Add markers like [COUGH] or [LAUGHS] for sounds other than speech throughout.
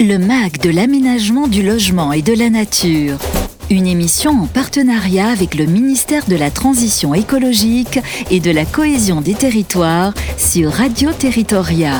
Le MAG de l'aménagement du logement et de la nature. Une émission en partenariat avec le ministère de la Transition écologique et de la cohésion des territoires sur Radio Territoria.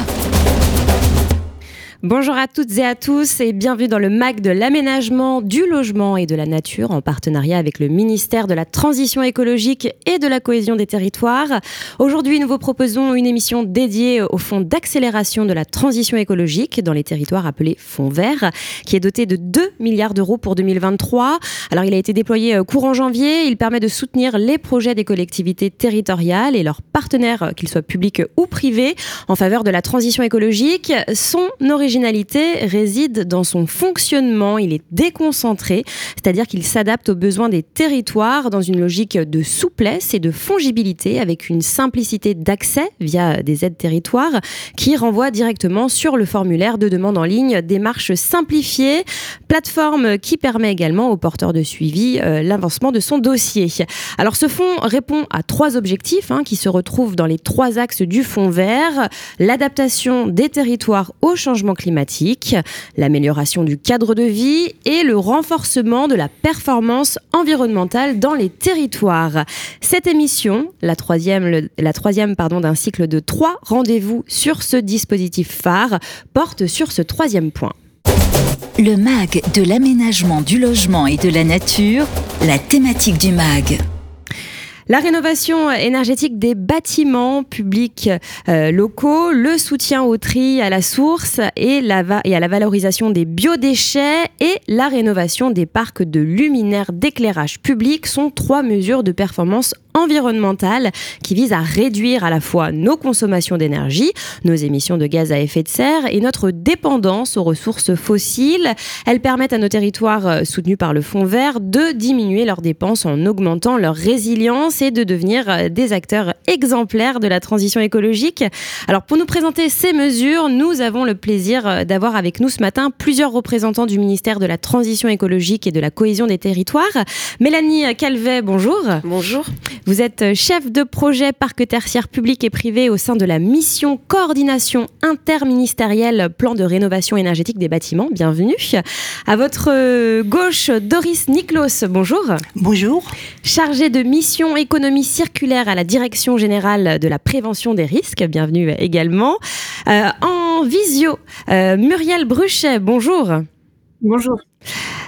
Bonjour à toutes et à tous et bienvenue dans le MAC de l'aménagement, du logement et de la nature en partenariat avec le ministère de la Transition écologique et de la cohésion des territoires. Aujourd'hui, nous vous proposons une émission dédiée au fonds d'accélération de la transition écologique dans les territoires appelé Fonds Vert, qui est doté de 2 milliards d'euros pour 2023. Alors, il a été déployé euh, courant janvier. Il permet de soutenir les projets des collectivités territoriales et leurs partenaires, qu'ils soient publics ou privés, en faveur de la transition écologique. Son origine réside dans son fonctionnement. Il est déconcentré, c'est-à-dire qu'il s'adapte aux besoins des territoires dans une logique de souplesse et de fongibilité avec une simplicité d'accès via des aides territoires qui renvoie directement sur le formulaire de demande en ligne, démarche simplifiée, plateforme qui permet également aux porteurs de suivi euh, l'avancement de son dossier. Alors ce fonds répond à trois objectifs hein, qui se retrouvent dans les trois axes du fonds vert, l'adaptation des territoires au changement climatique, l'amélioration du cadre de vie et le renforcement de la performance environnementale dans les territoires. Cette émission, la troisième, la troisième d'un cycle de trois rendez-vous sur ce dispositif phare, porte sur ce troisième point. Le MAG de l'aménagement du logement et de la nature, la thématique du MAG. La rénovation énergétique des bâtiments publics euh, locaux, le soutien au tri à la source et, à la valorisation des biodéchets et la rénovation des parcs de luminaires d'éclairage public sont trois mesures de performance environnementale qui vise à réduire à la fois nos consommations d'énergie, nos émissions de gaz à effet de serre et notre dépendance aux ressources fossiles. Elles permettent à nos territoires euh, soutenus par le Fonds vert de diminuer leurs dépenses en augmentant leur résilience de devenir euh, des acteurs exemplaires de la transition écologique. Alors pour nous présenter ces mesures, nous avons le plaisir euh, d'avoir avec nous ce matin plusieurs représentants du ministère de la Transition écologique et de la cohésion des territoires. Mélanie Calvet, bonjour. Bonjour. Vous êtes chef de projet parc tertiaire public et privé au sein de la mission coordination interministérielle plan de rénovation énergétique des bâtiments. Bienvenue. À votre gauche, Doris Niklos. Bonjour. Bonjour. Chargé de mission économie circulaire à la direction générale de la prévention des risques. Bienvenue également. Euh, en visio, euh, Muriel Bruchet. Bonjour. Bonjour.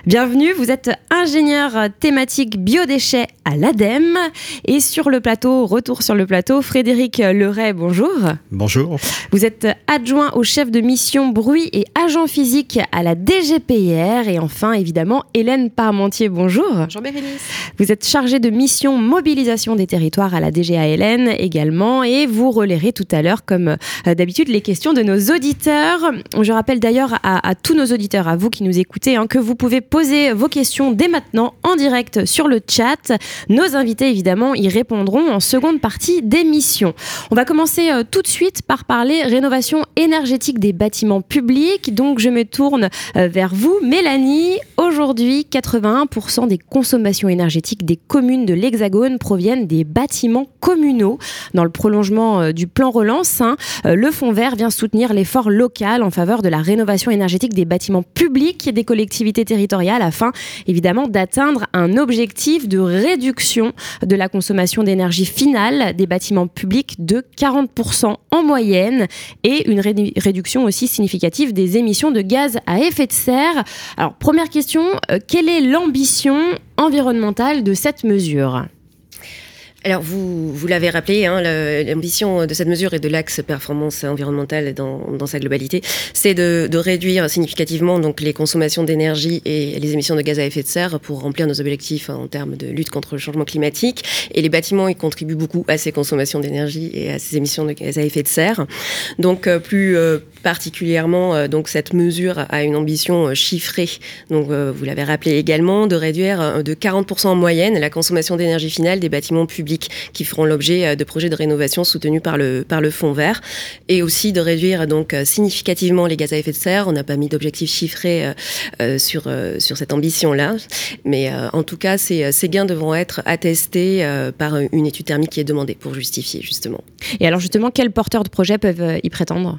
Bienvenue, vous êtes ingénieur thématique biodéchets à l'ADEME. Et sur le plateau, retour sur le plateau, Frédéric Leray, bonjour. Bonjour. Vous êtes adjoint au chef de mission bruit et agent physique à la DGPR. Et enfin, évidemment, Hélène Parmentier, bonjour. Bonjour Bérénice. Vous êtes chargée de mission mobilisation des territoires à la DGALN également. Et vous relayerez tout à l'heure, comme euh, d'habitude, les questions de nos auditeurs. Je rappelle d'ailleurs à, tous nos auditeurs, à vous qui nous écoutez, hein, que vous pouvez poser vos questions dès maintenant en direct sur le chat. Nos invités, évidemment, y répondront en seconde partie d'émission. On va commencer euh, tout de suite par parler rénovation énergétique des bâtiments publics. Donc, je me tourne euh, vers vous, Mélanie. Aujourd'hui, 81% des consommations énergétiques des communes de l'Hexagone proviennent des bâtiments communaux. Dans le prolongement euh, du plan relance, hein, le Fonds vert vient soutenir l'effort local en faveur de la rénovation énergétique des bâtiments publics et des collectivités territoriales afin évidemment d'atteindre un objectif de réduction de la consommation d'énergie finale des bâtiments publics de 40% en moyenne et une réduction aussi significative des émissions de gaz à effet de serre. Alors première question, euh, quelle est l'ambition environnementale de cette mesure? Alors, vous, l'avez rappelé, hein, l'ambition de cette mesure et de l'axe performance environnementale dans, sa globalité, c'est de, réduire significativement donc, les consommations d'énergie et les émissions de gaz à effet de serre pour remplir nos objectifs en termes de lutte contre le changement climatique. Et les bâtiments, ils contribuent beaucoup à ces consommations d'énergie et à ces émissions de gaz à effet de serre. Donc, euh, plus euh, particulièrement, euh, donc, cette mesure a une ambition chiffrée, donc vous l'avez rappelé également, de réduire de 40% en moyenne la consommation d'énergie finale des bâtiments publics qui feront l'objet euh, de projets de rénovation soutenus par le, Fonds vert et aussi de réduire donc euh, significativement les gaz à effet de serre. On n'a pas mis d'objectifs chiffrés euh, sur, cette ambition-là, mais en tout cas, ces gains devront être attestés par une étude thermique qui est demandée pour justifier justement. Et alors justement, quels porteurs de projets peuvent y prétendre?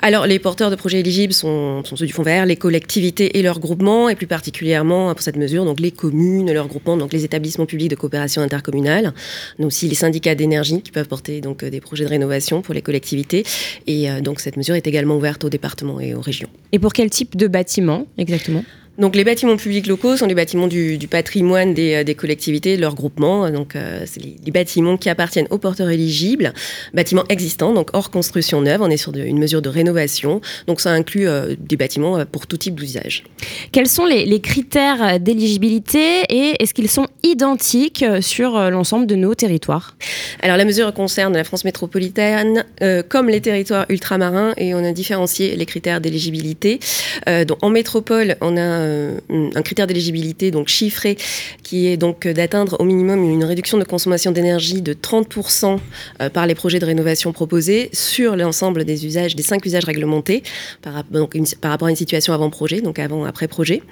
Alors les porteurs de projets éligibles sont, sont, ceux du Fonds vert, les collectivités et leurs groupements, et plus particulièrement pour cette mesure, donc les communes, leurs groupements, donc les établissements publics de coopération intercommunale, mais aussi les syndicats d'énergie qui peuvent porter donc des projets de rénovation pour les collectivités. Et donc cette mesure est également ouverte aux départements et aux régions. Et pour quel type de bâtiment exactement? Donc les bâtiments publics locaux sont les bâtiments du, patrimoine des, des, collectivités, de leurs groupements. Donc euh, c'est les, bâtiments qui appartiennent aux porteurs éligibles, bâtiments existants, donc hors construction neuve. On est sur une mesure de rénovation. Donc ça inclut euh, des bâtiments euh, pour tout type d'usage. Quels sont les, les critères d'éligibilité et est-ce qu'ils sont identiques sur l'ensemble de nos territoires? Alors la mesure concerne la France métropolitaine comme les territoires ultramarins et on a différencié les critères d'éligibilité. donc en métropole, on a euh, un critère d'éligibilité donc chiffré qui est donc d'atteindre au minimum une réduction de consommation d'énergie de 30% euh, par les projets de rénovation proposés sur l'ensemble des usages, des cinq usages réglementés par rapport à une situation avant projet, donc avant après projet,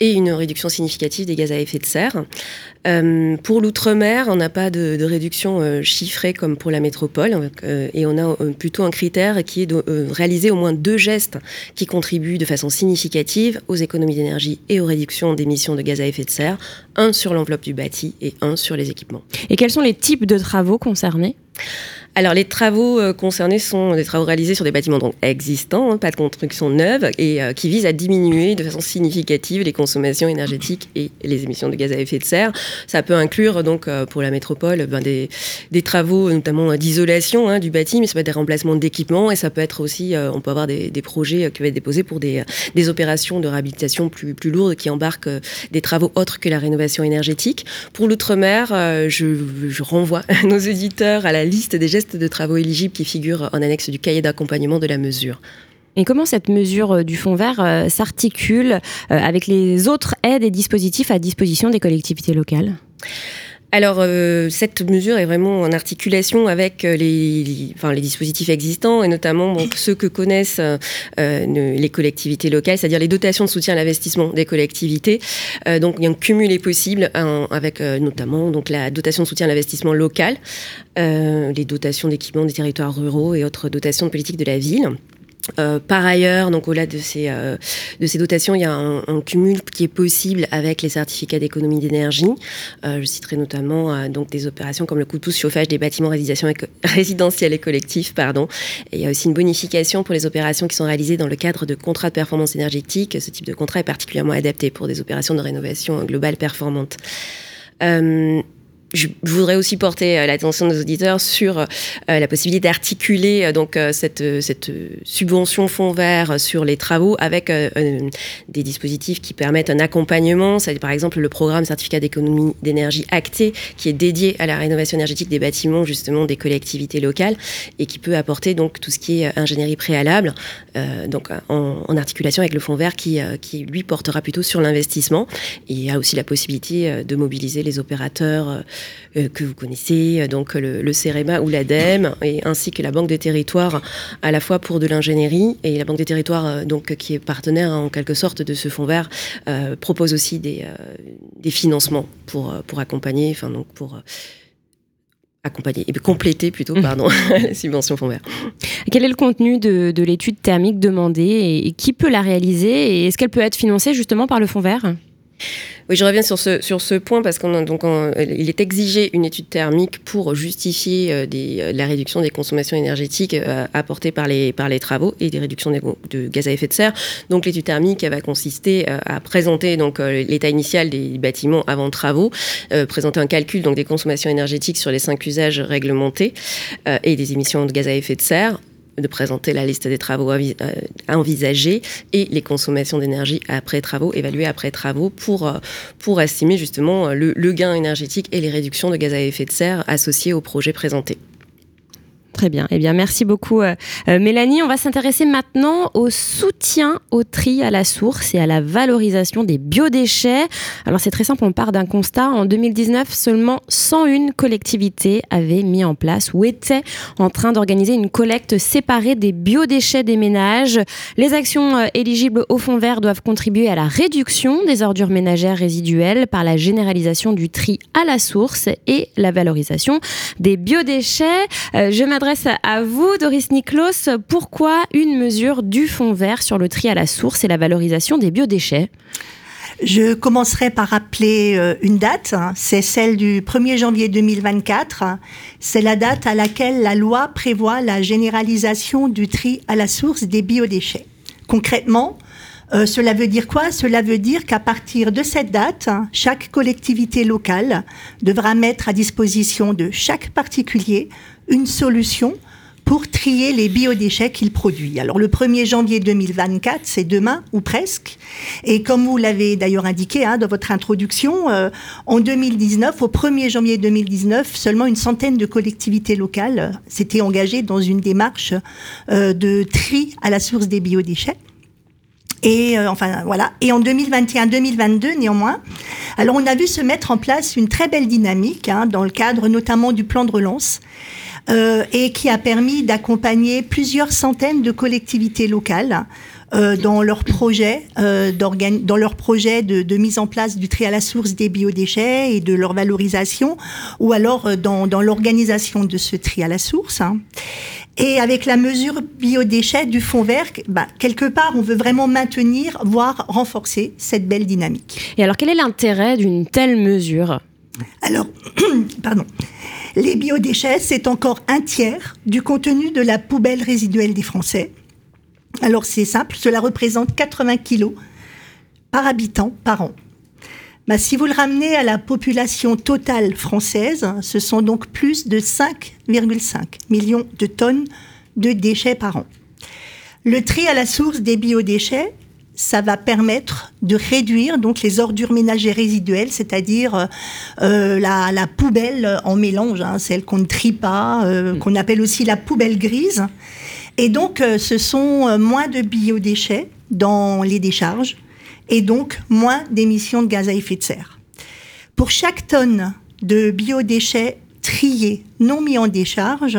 et une réduction significative des gaz à effet de serre. Euh, pour l'outre-mer, on n'a pas de, réduction chiffrée comme pour la métropole, et on a plutôt un critère qui est de réaliser au moins deux gestes qui contribuent de façon significative aux économies d'énergie et aux réductions d'émissions de gaz à effet de serre, un sur l'enveloppe du bâti et un sur les équipements. Et quels sont les types de travaux concernés? Alors les travaux euh, concernés sont des travaux réalisés sur des bâtiments donc existants, hein, pas de construction neuve, et euh, qui visent à diminuer de façon significative les consommations énergétiques et les émissions de gaz à effet de serre. Ça peut inclure donc euh, pour la métropole ben, des, des, travaux notamment d'isolation hein, du bâti, mais ça peut être des remplacements d'équipements et ça peut être aussi, on peut avoir des, des, projets qui vont être déposés pour des, des opérations de réhabilitation plus, plus lourdes qui embarquent des travaux autres que la rénovation énergétique. Pour l'outre-mer, je, je renvoie [LAUGHS] nos éditeurs à la liste des gestes de travaux éligibles qui figurent en annexe du cahier d'accompagnement de la mesure. Et comment cette mesure euh, du fonds vert euh, s'articule euh, avec les autres aides et dispositifs à disposition des collectivités locales? Alors, euh, cette mesure est vraiment en articulation avec euh, les, enfin, les dispositifs existants et notamment ceux que connaissent euh, les collectivités locales, c'est-à-dire les dotations de soutien à l'investissement des collectivités. donc, il y a un cumul est possible avec notamment donc, la dotation de soutien à l'investissement local, les dotations d'équipement des territoires ruraux et autres dotations de politique de la ville. Euh, par ailleurs, donc au-delà de ces, euh, de ces dotations, il y a un, cumul qui est possible avec les certificats d'économie d'énergie. Euh, je citerai notamment donc des opérations comme le coup de pouce chauffage des bâtiments [LAUGHS] résidentiels et collectifs. Pardon. Et il y a aussi une bonification pour les opérations qui sont réalisées dans le cadre de contrats de performance énergétique. Ce type de contrat est particulièrement adapté pour des opérations de rénovation globale performante je voudrais aussi porter euh, l'attention de nos auditeurs sur euh, la possibilité d'articuler euh, donc cette, cette subvention fonds vert sur les travaux avec des dispositifs qui permettent un accompagnement. C'est par exemple le programme certificat d'économie d'énergie acté qui est dédié à la rénovation énergétique des bâtiments justement des collectivités locales et qui peut apporter donc tout ce qui est ingénierie préalable donc en, en, articulation avec le fonds vert qui, qui lui portera plutôt sur l'investissement. Il y a aussi la possibilité de mobiliser les opérateurs que vous connaissez, euh, donc le, le CEREMA ou l'ADEME, et ainsi que la Banque des territoires, à la fois pour de l'ingénierie, et la Banque des territoires, euh, donc, qui est partenaire en quelque sorte de ce fonds vert, propose aussi des, des financements pour, pour accompagner, enfin, donc pour accompagner et compléter plutôt [LAUGHS] pardon [LAUGHS] la subvention fonds vert. Quel est le contenu de, de l'étude thermique demandée et qui peut la réaliser et est-ce qu'elle peut être financée justement par le fonds vert? Oui, je reviens sur ce, point parce qu'il est exigé une étude thermique pour justifier euh, euh, la réduction des consommations énergétiques euh, apportées par les, travaux et des réductions de gaz à effet de serre. Donc l'étude thermique va consister à présenter l'état initial des bâtiments avant travaux, présenter un calcul des consommations énergétiques sur les cinq usages réglementés et des émissions de gaz à effet de serre de présenter la liste des travaux à euh, envisager et les consommations d'énergie après travaux, évaluées après travaux, pour, euh, estimer justement le gain énergétique et les réductions de gaz à effet de serre associées au projet présenté. Très bien. Eh bien, merci beaucoup, euh, euh, Mélanie. On va s'intéresser maintenant au soutien au tri à la source et à la valorisation des biodéchets. Alors, c'est très simple. On part d'un constat. En 2019, seulement 101 collectivités avaient mis en place ou étaient en train d'organiser une collecte séparée des biodéchets des ménages. Les actions euh, éligibles au fonds vert doivent contribuer à la réduction des ordures ménagères résiduelles par la généralisation du tri à la source et la valorisation des biodéchets. je m'adresse à vous, Doris Niklos. Pourquoi une mesure du fonds vert sur le tri à la source et la valorisation des biodéchets? Je commencerai par rappeler euh, une date, hein. c'est celle du 1er janvier 2024. C'est la date à laquelle la loi prévoit la généralisation du tri à la source des biodéchets. Concrètement, euh, cela veut dire quoi? Cela veut dire qu'à partir de cette date, chaque collectivité locale devra mettre à disposition de chaque particulier une solution pour trier les biodéchets qu'il produit. Alors le 1er janvier 2024, c'est demain ou presque. Et comme vous l'avez d'ailleurs indiqué hein, dans votre introduction, euh, en 2019, au 1er janvier 2019, seulement une centaine de collectivités locales s'étaient engagées dans une démarche euh, de tri à la source des biodéchets. Et euh, enfin voilà. Et en 2021-2022, néanmoins, alors on a vu se mettre en place une très belle dynamique hein, dans le cadre notamment du plan de relance euh, et qui a permis d'accompagner plusieurs centaines de collectivités locales euh, dans leur projet, euh, dans leur projet de, de, mise en place du tri à la source des biodéchets et de leur valorisation, ou alors euh, dans, dans l'organisation de ce tri à la source. Hein. Et avec la mesure biodéchets du fonds vert, bah, quelque part, on veut vraiment maintenir, voire renforcer cette belle dynamique. Et alors, quel est l'intérêt d'une telle mesure? Alors, [CLEARS THROAT] pardon. Les biodéchets, c'est encore un tiers du contenu de la poubelle résiduelle des Français. Alors c'est simple, cela représente 80 kilos par habitant par an. Bah, si vous le ramenez à la population totale française, ce sont donc plus de 5,5 millions de tonnes de déchets par an. Le tri à la source des biodéchets, ça va permettre de réduire donc les ordures ménagères résiduelles, c'est-à-dire euh, euh, la, poubelle en mélange, hein, celle qu'on ne trie pas, euh, mm. qu'on appelle aussi la poubelle grise. Et donc, ce sont moins de biodéchets dans les décharges et donc moins d'émissions de gaz à effet de serre. Pour chaque tonne de biodéchets triés non mis en décharge,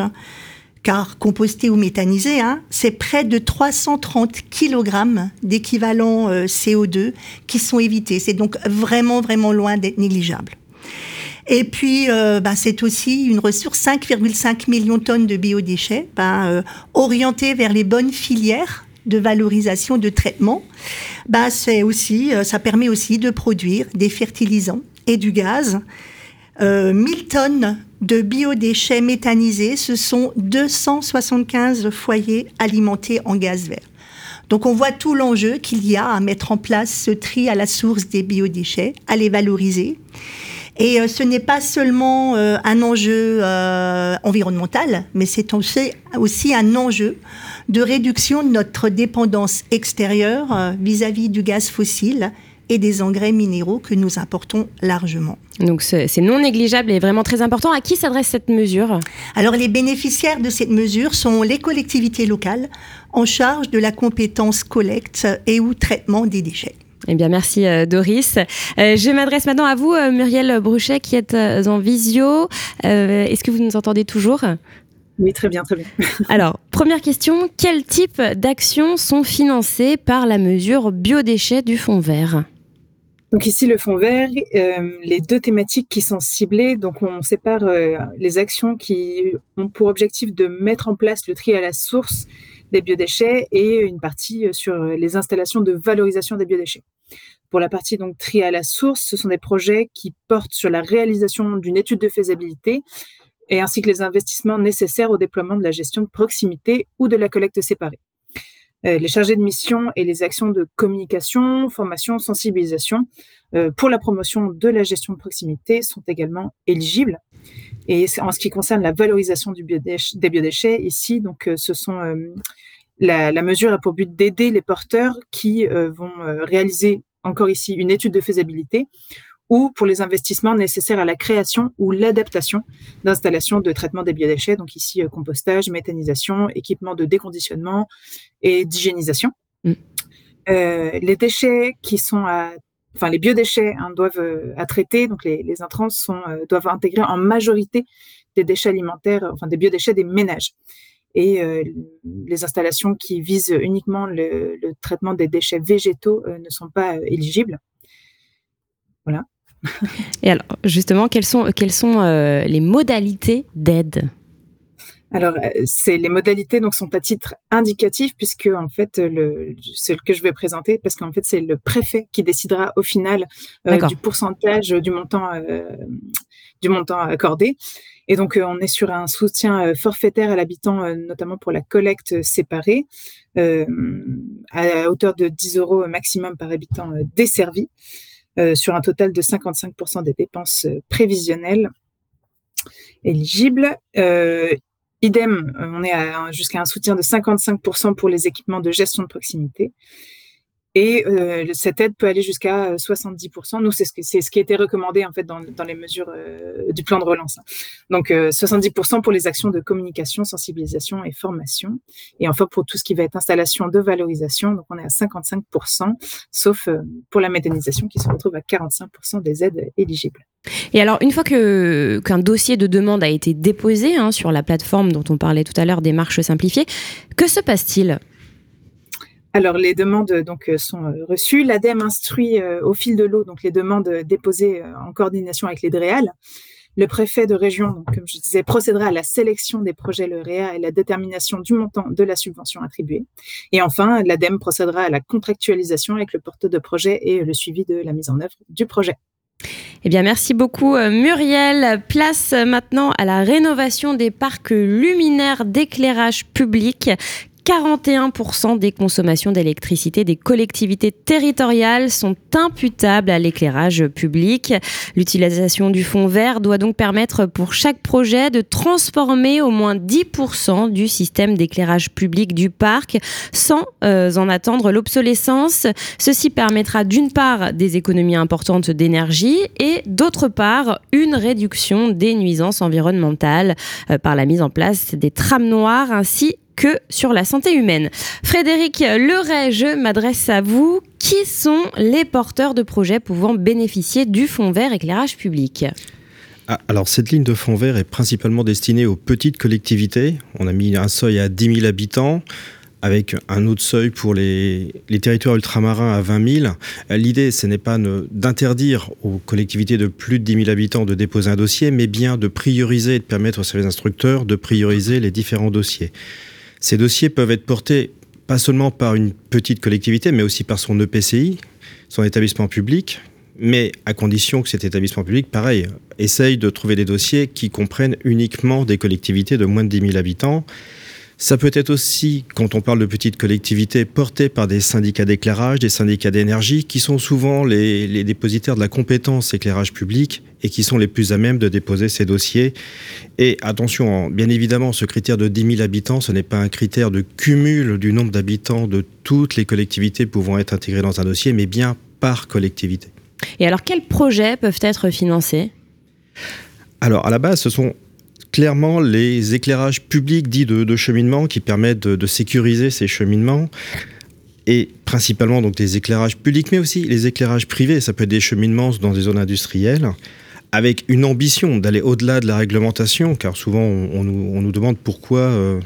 car composté ou méthanisé, hein, c'est près de 330 kg d'équivalent euh, CO2 qui sont évités. C'est donc vraiment, vraiment loin d'être négligeable. Et puis, euh, bah, c'est aussi une ressource, 5,5 millions de tonnes de biodéchets, bah, euh, orientées vers les bonnes filières de valorisation, de traitement. Bah, c'est aussi, ça permet aussi de produire des fertilisants et du gaz. 1000 tonnes de biodéchets méthanisés, ce sont 275 foyers alimentés en gaz vert. Donc on voit tout l'enjeu qu'il y a à mettre en place ce tri à la source des biodéchets, à les valoriser. Et euh, ce n'est pas seulement euh, un enjeu euh, environnemental, mais c'est aussi, un enjeu de réduction de notre dépendance extérieure vis-à-vis -vis du gaz fossile et des engrais minéraux que nous importons largement. Donc c'est non négligeable et vraiment très important. À qui s'adresse cette mesure? Alors les bénéficiaires de cette mesure sont les collectivités locales en charge de la compétence collecte et ou traitement des déchets. Eh bien, merci euh, Doris. Euh, je m'adresse maintenant à vous, euh, Muriel Bruchet, qui êtes en visio. Est-ce que vous nous entendez toujours? Oui, très bien, très bien. [LAUGHS] Alors, première question, quel type d'actions sont financées par la mesure biodéchets du Fonds vert? Donc ici, le fonds vert, euh, les deux thématiques qui sont ciblées, donc on sépare euh, les actions qui ont pour objectif de mettre en place le tri à la source des biodéchets et une partie euh, sur les installations de valorisation des biodéchets. Pour la partie donc tri à la source, ce sont des projets qui portent sur la réalisation d'une étude de faisabilité et ainsi que les investissements nécessaires au déploiement de la gestion de proximité ou de la collecte séparée. Euh, les chargés de mission et les actions de communication, formation, sensibilisation euh, pour la promotion de la gestion de proximité sont également éligibles. Et en ce qui concerne la valorisation des biodéchets, ici, donc, euh, ce sont la, la, mesure a pour but d'aider les porteurs qui vont réaliser encore ici une étude de faisabilité ou pour les investissements nécessaires à la création ou l'adaptation d'installations de traitement des biodéchets, donc ici euh, compostage, méthanisation, équipement de déconditionnement et d'hygiénisation. Mm. Euh, les déchets qui sont à enfin les biodéchets hein, doivent euh, à traiter, donc les, les intrants sont, doivent intégrer en majorité des déchets alimentaires, enfin des biodéchets des ménages. Et les installations qui visent uniquement le, le traitement des déchets végétaux ne sont pas éligibles. Voilà. Et alors, justement, quelles sont, quelles sont euh, les modalités d'aide? Alors, euh, c'est les modalités donc sont à titre indicatif puisque en fait le ce que je vais présenter parce qu'en fait c'est le préfet qui décidera au final euh, du pourcentage du montant euh, du montant accordé. Et donc on est sur un soutien forfaitaire à l'habitant notamment pour la collecte séparée à hauteur de 10 euros maximum par habitant desservi sur un total de 55% des dépenses prévisionnelles éligibles. Idem, euh, on est jusqu'à un soutien de 55% pour les équipements de gestion de proximité. Et euh, cette aide peut aller jusqu'à 70%. Euh, Nous, c'est ce, ce qui été recommandé en fait dans, les mesures du plan de relance. Donc 70% pour les actions de communication, sensibilisation et formation. Et enfin pour tout ce qui va être installation de valorisation, donc on est à 55%, sauf pour la méthanisation qui se retrouve à 45% des aides éligibles. Et alors, une fois que qu'un dossier de demande a été déposé hein, sur la plateforme dont on parlait tout à l'heure, des marches simplifiées, que se passe-t-il? Alors, les demandes donc sont euh, reçues. L'ADEME instruit euh, au fil de l'eau donc les demandes déposées euh, en coordination avec les DREAL. Le préfet de région, comme je disais, procédera à la sélection des projets LEREA et la détermination du montant de la subvention attribuée. Et enfin, l'ADEME procédera à la contractualisation avec le porteur de projet et le suivi de la mise en œuvre du projet. Eh bien, merci beaucoup Muriel. Place maintenant à la rénovation des parcs luminaires d'éclairage public 41% des consommations d'électricité des collectivités territoriales sont imputables à l'éclairage public. L'utilisation du fonds vert doit donc permettre pour chaque projet de transformer au moins 10% du système d'éclairage public du parc sans euh, en attendre l'obsolescence. Ceci permettra d'une part des économies importantes d'énergie et d'autre part une réduction des nuisances environnementales euh, par la mise en place des trames noires ainsi que sur la santé humaine. Frédéric Leray, je m'adresse à vous. Qui sont les porteurs de projets pouvant bénéficier du fonds vert éclairage public ah, alors cette ligne de fonds vert est principalement destinée aux petites collectivités. On a mis un seuil à 10 000 habitants avec un autre seuil pour les, territoires ultramarins à 20 000. L'idée, ce n'est pas d'interdire aux collectivités de plus de 10 000 habitants de déposer un dossier, mais bien de prioriser et de permettre aux services instructeurs de prioriser les différents dossiers. Ces dossiers peuvent être portés pas seulement par une petite collectivité, mais aussi par son EPCI, son établissement public, mais à condition que cet établissement public, pareil, essaye de trouver des dossiers qui comprennent uniquement des collectivités de moins de 10 000 habitants ça peut être aussi, quand on parle de petites collectivités, portées par des syndicats d'éclairage, des syndicats d'énergie, qui sont souvent les, dépositaires de la compétence éclairage public et qui sont les plus à même de déposer ces dossiers. Et attention, bien évidemment, ce critère de 10 000 habitants, ce n'est pas un critère de cumul du nombre d'habitants de toutes les collectivités pouvant être intégrées dans un dossier, mais bien par collectivité. Et alors, quels projets peuvent être financés? Alors, à la base, ce sont clairement les éclairages publics dits de, cheminement qui permettent de, sécuriser ces cheminements et principalement donc des éclairages publics, mais aussi les éclairages privés. Ça peut être des cheminements dans des zones industrielles, avec une ambition d'aller au-delà de la réglementation, car souvent on, nous, demande pourquoi euh,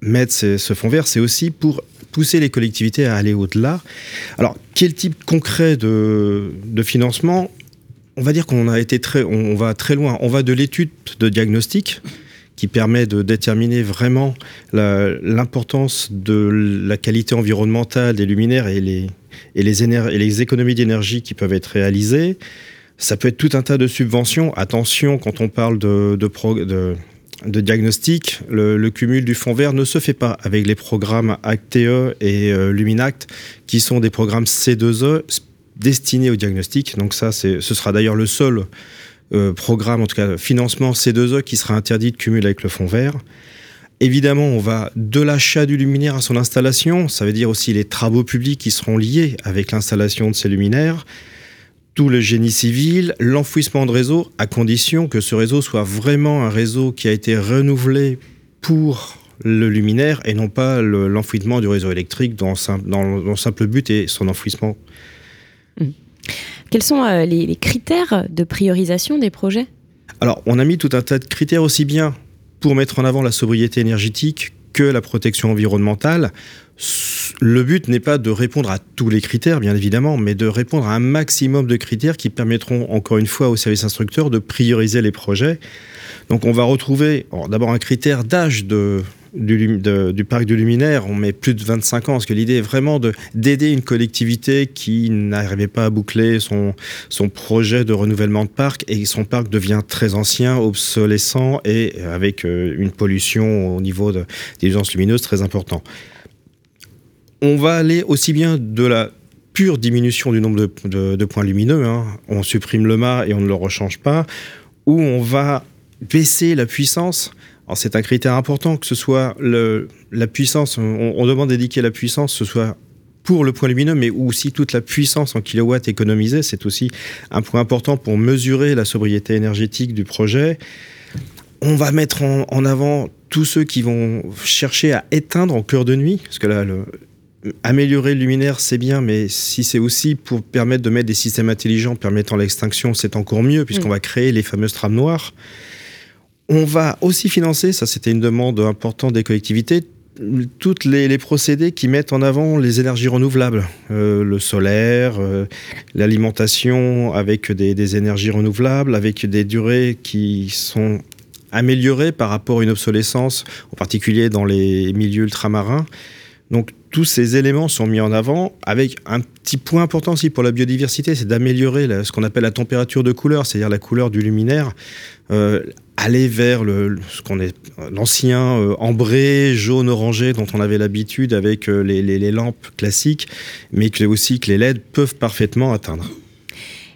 mettre ce fonds vert. C'est aussi pour pousser les collectivités à aller au-delà. Alors, quel type concret de, de financement? On va dire qu'on a été très, on va très loin. On va de l'étude de diagnostic qui permet de déterminer vraiment l'importance de la qualité environnementale des luminaires et les, économies d'énergie qui peuvent être réalisées. Ça peut être tout un tas de subventions. Attention, quand on parle de, diagnostic, le, cumul du fonds vert ne se fait pas avec les programmes ACTE et euh, Luminact, qui sont des programmes C2E destiné au diagnostic. Donc ça, ce sera d'ailleurs le seul euh, programme, en tout cas financement C2E, qui sera interdit de cumuler avec le fonds vert. Évidemment, on va de l'achat du luminaire à son installation, ça veut dire aussi les travaux publics qui seront liés avec l'installation de ces luminaires, tout le génie civil, l'enfouissement de réseau, à condition que ce réseau soit vraiment un réseau qui a été renouvelé pour le luminaire et non pas l'enfouissement du réseau électrique dans, le simple but est son enfouissement Mm. Quels sont euh, les, critères de priorisation des projets? Alors, on a mis tout un tas de critères aussi bien pour mettre en avant la sobriété énergétique que la protection environnementale. le but n'est pas de répondre à tous les critères, bien évidemment, mais de répondre à un maximum de critères qui permettront, encore une fois, au service instructeur de prioriser les projets. Donc on va retrouver d'abord un critère d'âge de, du, parc du luminaire, on met plus de 25 ans, parce que l'idée est vraiment d'aider une collectivité qui n'arrivait pas à boucler son, son projet de renouvellement de parc, et son parc devient très ancien, obsolescent, et avec euh, une pollution au niveau des nuisances lumineuses très important. On va aller aussi bien de la pure diminution du nombre de, points lumineux, hein. on supprime le mât et on ne le rechange pas, ou on va baisser la puissance c'est un critère important que ce soit la puissance, on, demande d'indiquer la puissance, ce soit pour le point lumineux, mais aussi toute la puissance en kilowatts économisée. C'est aussi un point important pour mesurer la sobriété énergétique du projet. On va mettre en, avant tous ceux qui vont chercher à éteindre en cœur de nuit, parce que là, améliorer le luminaire, c'est bien, mais si c'est aussi pour permettre de mettre des systèmes intelligents permettant l'extinction, c'est encore mieux, puisqu'on mm. va créer les fameuses trames noires. On va aussi financer, ça c'était une demande importante des collectivités, toutes les, procédés qui mettent en avant les énergies renouvelables, euh, le solaire, euh, l'alimentation avec des, énergies renouvelables, avec des durées qui sont améliorées par rapport à une obsolescence, en particulier dans les milieux ultramarins. Donc tous ces éléments sont mis en avant avec un petit point important aussi pour la biodiversité, c'est d'améliorer ce qu'on appelle la température de couleur, c'est-à-dire la couleur du luminaire. Euh, aller vers ce qu'on est l'ancien euh, ambré jaune orangé dont on avait l'habitude avec euh, les, les, lampes classiques, mais que aussi que les LED peuvent parfaitement atteindre.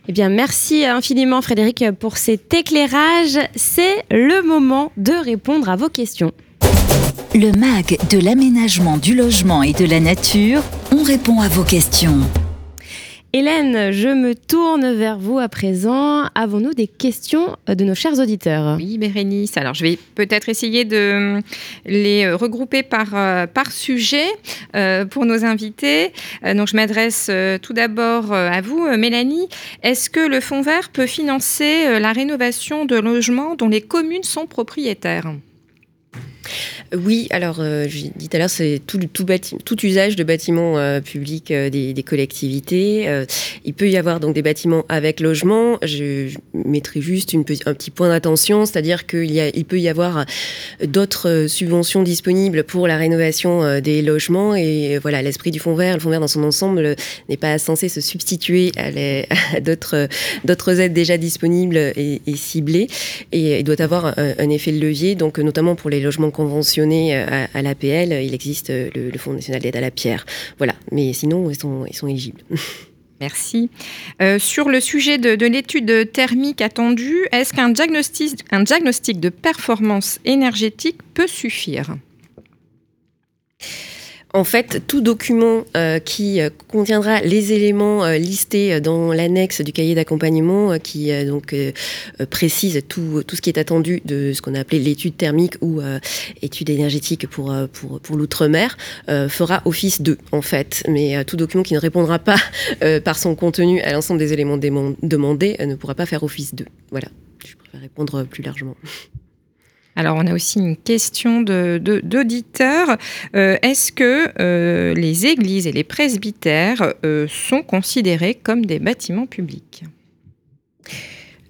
Eh bien, merci infiniment Frédéric pour cet éclairage. C'est le moment de répondre à vos questions. Le MAG de l'aménagement du logement et de la nature, on répond à vos questions. Hélène, je me tourne vers vous à présent. Avons-nous des questions de nos chers auditeurs? Oui, Bérénice. Alors, je vais peut-être essayer de les regrouper par, euh, par sujet euh, pour nos invités. Euh, donc, je m'adresse tout d'abord à vous, Mélanie. Est-ce que le Fonds vert peut financer la rénovation de logements dont les communes sont propriétaires? Oui, alors euh, je dis tout à l'heure, c'est tout, usage de bâtiments euh, publics euh, des, collectivités. il peut y avoir donc des bâtiments avec logement. Je, mettrai juste un petit point d'attention, c'est-à-dire qu'il il peut y avoir d'autres subventions disponibles pour la rénovation des logements. Et voilà, l'esprit du fonds vert, le fonds vert dans son ensemble n'est pas censé se substituer à, [LAUGHS] d'autres, aides déjà disponibles et, ciblées. Et il doit avoir un, un effet de levier, donc notamment pour les logements conventionnés euh, à, l'APL, il existe euh, le, Fonds national d'aide à la pierre. Voilà, mais sinon, ils sont, éligibles. [LAUGHS] Merci. Euh, sur le sujet de, de l'étude thermique attendue, est-ce qu'un diagnostic, un diagnostic de performance énergétique peut suffire? En fait, tout document euh, qui euh, contiendra les éléments euh, listés dans l'annexe du cahier d'accompagnement, qui donc précise tout, tout ce qui est attendu de ce qu'on a appelé l'étude thermique ou étude énergétique pour, pour, pour l'outre-mer, fera office de, en fait. Mais tout document qui ne répondra pas [LAUGHS] par son contenu à l'ensemble des éléments demandés ne pourra pas faire office de. Voilà, je préfère répondre plus largement. [LAUGHS] Alors, on a aussi une question d'auditeurs. De, euh, Est-ce que euh, les églises et les presbytères euh, sont considérés comme des bâtiments publics?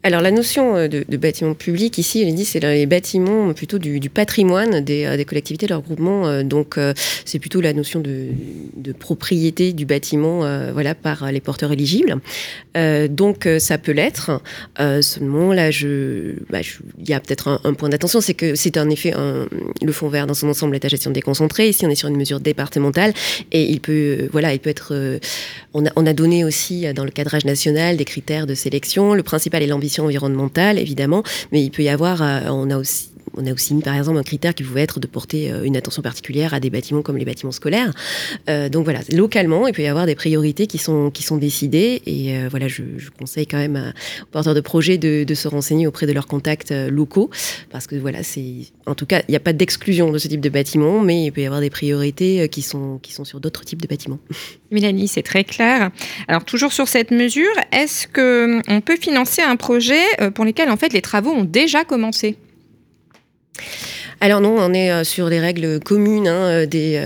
Alors la notion euh, de, bâtiment public ici, elle dit c'est les bâtiments plutôt du, patrimoine des, euh, des, collectivités, de leurs groupements. Euh, donc c'est plutôt la notion de, propriété du bâtiment, voilà, par les porteurs éligibles. donc ça peut l'être. seulement là, bah, il y a peut-être un, point d'attention, c'est que c'est en effet le fonds vert dans son ensemble est à gestion déconcentrée. Ici, on est sur une mesure départementale et il peut, voilà, il peut être. on a, on a donné aussi dans le cadrage national des critères de sélection. Le principal est l'ambition environnementale, évidemment, mais il peut y avoir, euh, on a aussi on a aussi mis par exemple un critère qui pouvait être de porter euh, une attention particulière à des bâtiments comme les bâtiments scolaires. Euh, donc voilà, localement, il peut y avoir des priorités qui sont, qui sont décidées. Et voilà, je, conseille quand même aux porteurs de projets de, se renseigner auprès de leurs contacts locaux. Parce que voilà, c'est. En tout cas, il n'y a pas d'exclusion de ce type de bâtiment, mais il peut y avoir des priorités qui sont, qui sont sur d'autres types de bâtiments. [LAUGHS] Mélanie, c'est très clair. Alors toujours sur cette mesure, est-ce que on peut financer un projet euh, pour lequel en fait les travaux ont déjà commencé? Alors non, on est sur des règles communes, hein, des,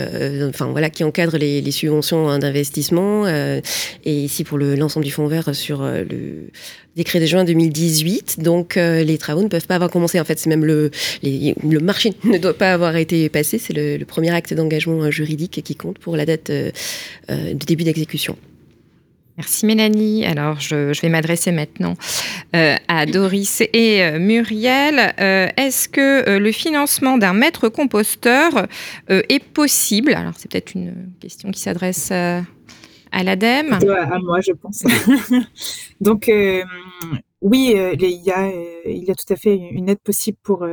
enfin voilà, qui encadrent les, subventions hein, d'investissement. et ici pour l'ensemble du fonds vert sur le décret de juin 2018. Donc les travaux ne peuvent pas avoir commencé. En fait, c'est même le, le marché [LAUGHS] ne doit pas avoir été passé. C'est le, le, premier acte d'engagement juridique qui compte pour la date de début d'exécution. Merci Mélanie. Alors je, vais m'adresser maintenant euh, à Doris et euh, Muriel. Euh, est-ce que le financement d'un maître composteur est possible? Alors c'est peut-être une question qui s'adresse à l'ADEME. À moi, je pense. [LAUGHS] Donc oui, il, y a, il y a tout à fait une aide possible pour,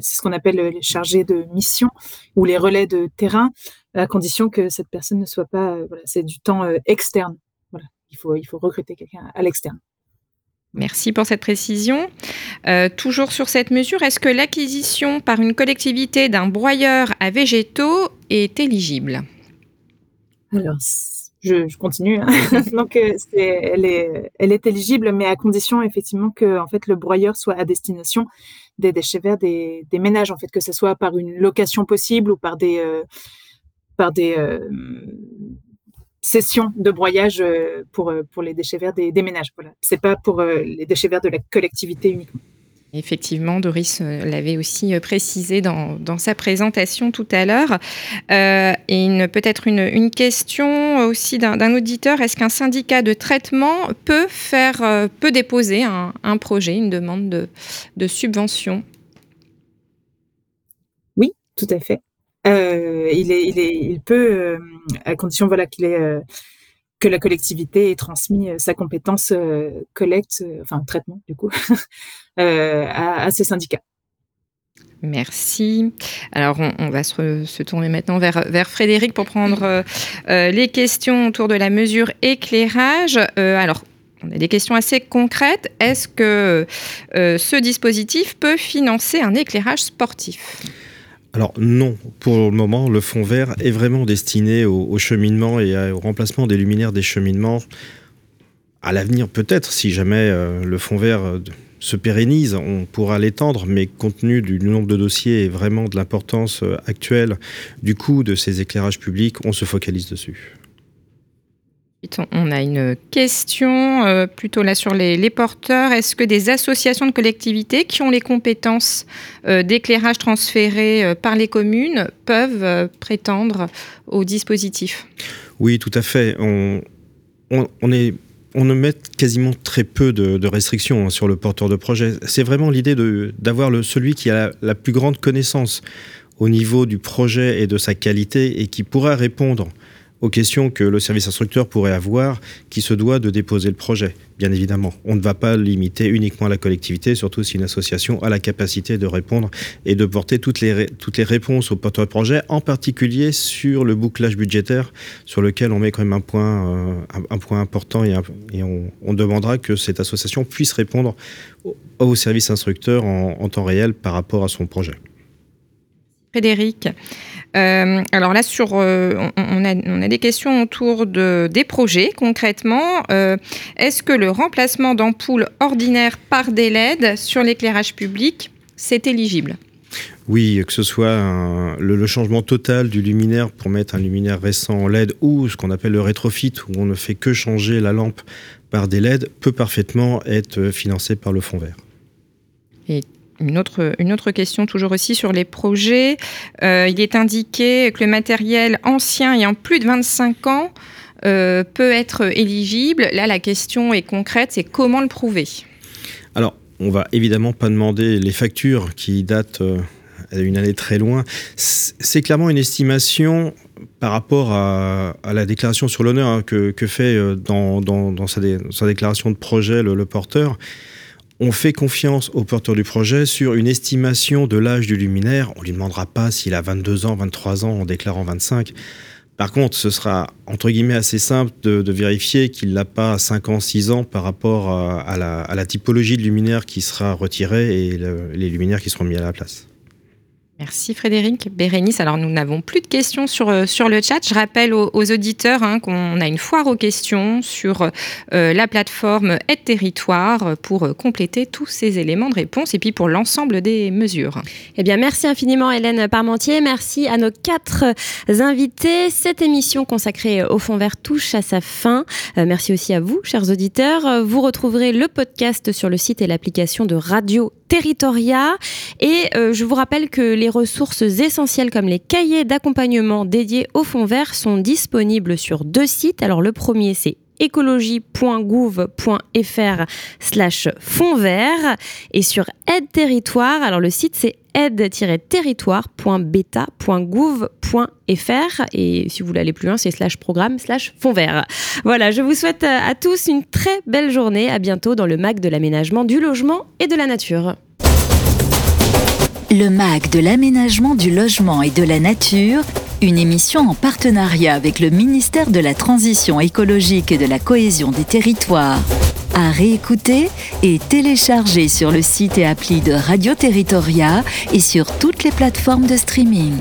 ce qu'on appelle les chargés de mission ou les relais de terrain, à condition que cette personne ne soit pas, voilà, c'est du temps externe il faut, il faut recruter quelqu'un à l'externe. Merci pour cette précision. Euh, toujours sur cette mesure, est-ce que l'acquisition par une collectivité d'un broyeur à végétaux est éligible? Alors, je, continue. Hein. [LAUGHS] [LAUGHS] Donc, euh, elle, est, elle est éligible, mais à condition effectivement que en fait, le broyeur soit à destination des déchets verts des, ménages, en fait, que ce soit par une location possible ou par des, euh, par des, session de broyage euh, pour, euh, pour les déchets verts des, ménages. Voilà. Ce n'est pas pour euh, les déchets verts de la collectivité uniquement. Effectivement, Doris l'avait aussi précisé dans, dans, sa présentation tout à l'heure. et peut-être une, une, question aussi d'un auditeur. Est-ce qu'un syndicat de traitement peut, faire, peut déposer un, un projet, une demande de, de subvention? Oui, tout à fait. Euh, il, est, il, est, il peut, euh, à condition voilà, qu'il est, euh, que la collectivité ait transmis sa compétence collecte, enfin traitement du coup, [LAUGHS] à, ces syndicats. Merci. Alors, on, va se, tourner maintenant vers Frédéric pour prendre les questions autour de la mesure éclairage. alors, on a des questions assez concrètes. Est-ce que ce dispositif peut financer un éclairage sportif? Alors non, pour le moment, le fond vert est vraiment destiné au, cheminement et au remplacement des luminaires des cheminements. À l'avenir, peut-être, si jamais euh, le fond vert euh, se pérennise, on pourra l'étendre, mais compte tenu du nombre de dossiers et vraiment de l'importance euh, actuelle du coût de ces éclairages publics, on se focalise dessus. On a une question euh, plutôt là sur les, porteurs. Est-ce que des associations de collectivités qui ont les compétences euh, d'éclairage transférées euh, par les communes peuvent prétendre au dispositif? Oui, tout à fait. On, ne met quasiment très peu de, restrictions hein, sur le porteur de projet. C'est vraiment l'idée d'avoir celui qui a la, plus grande connaissance au niveau du projet et de sa qualité et qui pourra répondre aux questions que le service instructeur pourrait avoir, qui se doit de déposer le projet, bien évidemment. On ne va pas limiter uniquement la collectivité, surtout si une association a la capacité de répondre et de porter toutes les, toutes les réponses au projet, en particulier sur le bouclage budgétaire, sur lequel on met quand même un point, euh, un, point important et, on, demandera que cette association puisse répondre au, service instructeur en temps réel par rapport à son projet. Frédéric, euh, alors là, sur, euh, on, a, des questions autour de, des projets concrètement. Euh, est-ce que le remplacement d'ampoules ordinaires par des LED sur l'éclairage public, c'est éligible? Oui, que ce soit le, changement total du luminaire pour mettre un luminaire récent en LED ou ce qu'on appelle le rétrofit, où on ne fait que changer la lampe par des LED, peut parfaitement être financé par le fonds vert. Et une autre, une autre question toujours aussi sur les projets. Euh, il est indiqué que le matériel ancien ayant plus de 25 ans euh, peut être éligible. Là, la question est concrète, c'est comment le prouver? Alors, on va évidemment pas demander les factures qui datent euh, une année très loin. C'est clairement une estimation par rapport à, la déclaration sur l'honneur hein, que, fait dans, sa, déclaration de projet le porteur on fait confiance au porteur du projet sur une estimation de l'âge du luminaire. On ne lui demandera pas s'il a 22 ans, 23 ans en déclarant 25. Par contre, ce sera entre guillemets assez simple de, vérifier qu'il n'a pas 5 ans, 6 ans par rapport à, la, typologie de luminaire qui sera retirée et les luminaires qui seront mis à la place. Merci Frédéric. Bérénice, alors nous n'avons plus de questions sur, euh, sur le chat. Je rappelle aux, auditeurs hein, qu'on a une foire aux questions sur euh, la plateforme Aide Territoire pour euh, compléter tous ces éléments de réponse et puis pour l'ensemble des mesures. Eh bien, merci infiniment Hélène Parmentier. Merci à nos quatre invités. Cette émission consacrée au fond vert touche à sa fin. merci aussi à vous, chers auditeurs. Vous retrouverez le podcast sur le site et l'application de Radio Territoria. Et je vous rappelle que les ressources essentielles comme les cahiers d'accompagnement dédiés au fond vert sont disponibles sur deux sites. Alors le premier c'est écologie.gouv.fr slash fond vert. Et sur aide territoire alors le site c'est aide-territoire.beta.gouv.fr et si vous voulez aller plus loin c'est slash programme slash fond vert. Voilà je vous souhaite à tous une très belle journée. À bientôt dans le MAC de l'aménagement du logement et de la nature le MAC de l'aménagement du logement et de la nature, une émission en partenariat avec le ministère de la Transition écologique et de la cohésion des territoires. À réécouter et télécharger sur le site et appli de Radio Territoria et sur toutes les plateformes de streaming.